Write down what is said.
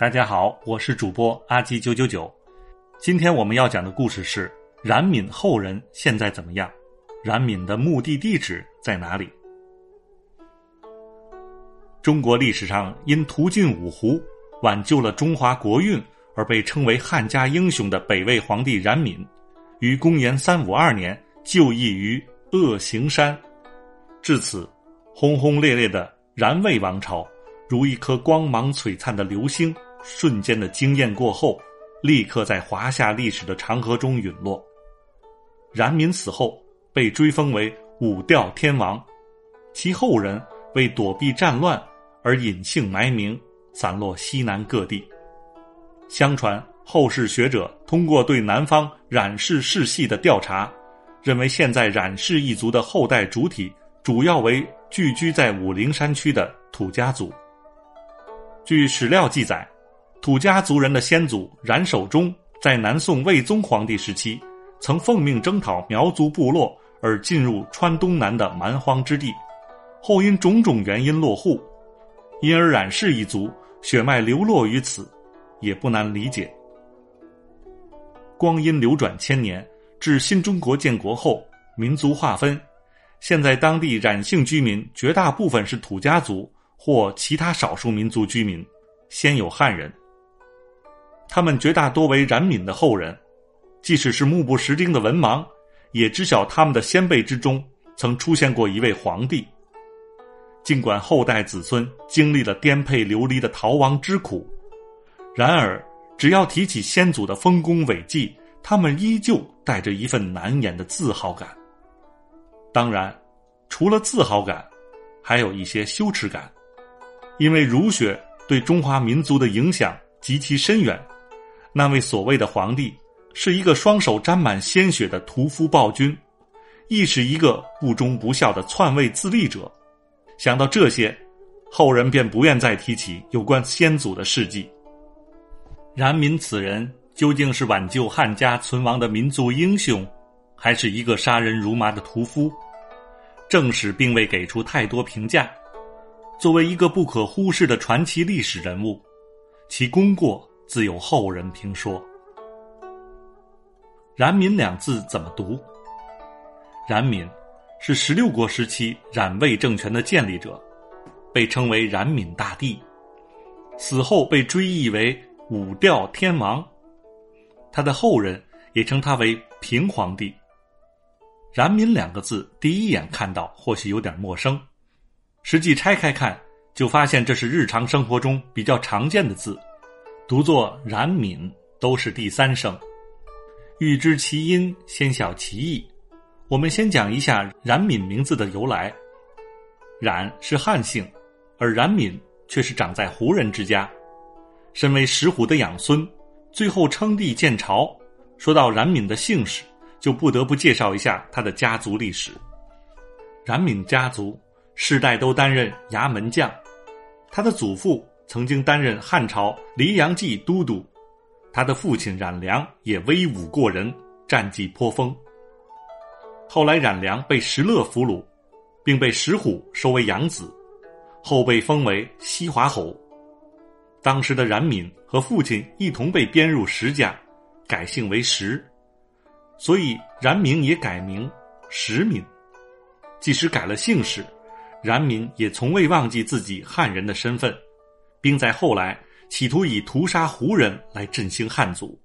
大家好，我是主播阿基九九九。今天我们要讲的故事是冉闵后人现在怎么样？冉闵的墓地地址在哪里？中国历史上因屠尽五胡、挽救了中华国运而被称为汉家英雄的北魏皇帝冉闵，于公元三五二年就义于鄂行山。至此，轰轰烈烈的冉魏王朝如一颗光芒璀璨的流星，瞬间的惊艳过后，立刻在华夏历史的长河中陨落。冉闵死后被追封为武调天王，其后人为躲避战乱。而隐姓埋名，散落西南各地。相传后世学者通过对南方冉氏世系的调查，认为现在冉氏一族的后代主体主要为聚居在武陵山区的土家族。据史料记载，土家族人的先祖冉守忠在南宋魏宗皇帝时期，曾奉命征讨苗族部落而进入川东南的蛮荒之地，后因种种原因落户。因而冉氏一族血脉流落于此，也不难理解。光阴流转千年，至新中国建国后，民族划分，现在当地冉姓居民绝大部分是土家族或其他少数民族居民，先有汉人。他们绝大多为冉闵的后人，即使是目不识丁的文盲，也知晓他们的先辈之中曾出现过一位皇帝。尽管后代子孙经历了颠沛流离的逃亡之苦，然而只要提起先祖的丰功伟绩，他们依旧带着一份难言的自豪感。当然，除了自豪感，还有一些羞耻感，因为儒学对中华民族的影响极其深远。那位所谓的皇帝，是一个双手沾满鲜血的屠夫暴君，亦是一个不忠不孝的篡位自立者。想到这些，后人便不愿再提起有关先祖的事迹。冉闵此人究竟是挽救汉家存亡的民族英雄，还是一个杀人如麻的屠夫？正史并未给出太多评价。作为一个不可忽视的传奇历史人物，其功过自有后人评说。冉闵两字怎么读？冉闵。是十六国时期冉魏政权的建立者，被称为冉闵大帝，死后被追谥为武调天王。他的后人也称他为平皇帝。冉闵两个字第一眼看到或许有点陌生，实际拆开看就发现这是日常生活中比较常见的字，读作冉闵都是第三声。欲知其因，先晓其意。我们先讲一下冉闵名字的由来。冉是汉姓，而冉闵却是长在胡人之家。身为石虎的养孙，最后称帝建朝。说到冉闵的姓氏，就不得不介绍一下他的家族历史。冉闵家族世代都担任衙门将，他的祖父曾经担任汉朝黎阳记都督，他的父亲冉良也威武过人，战绩颇丰。后来冉良被石勒俘虏，并被石虎收为养子，后被封为西华侯。当时的冉闵和父亲一同被编入石家，改姓为石，所以冉闵也改名石闵。即使改了姓氏，冉闵也从未忘记自己汉人的身份，并在后来企图以屠杀胡人来振兴汉族。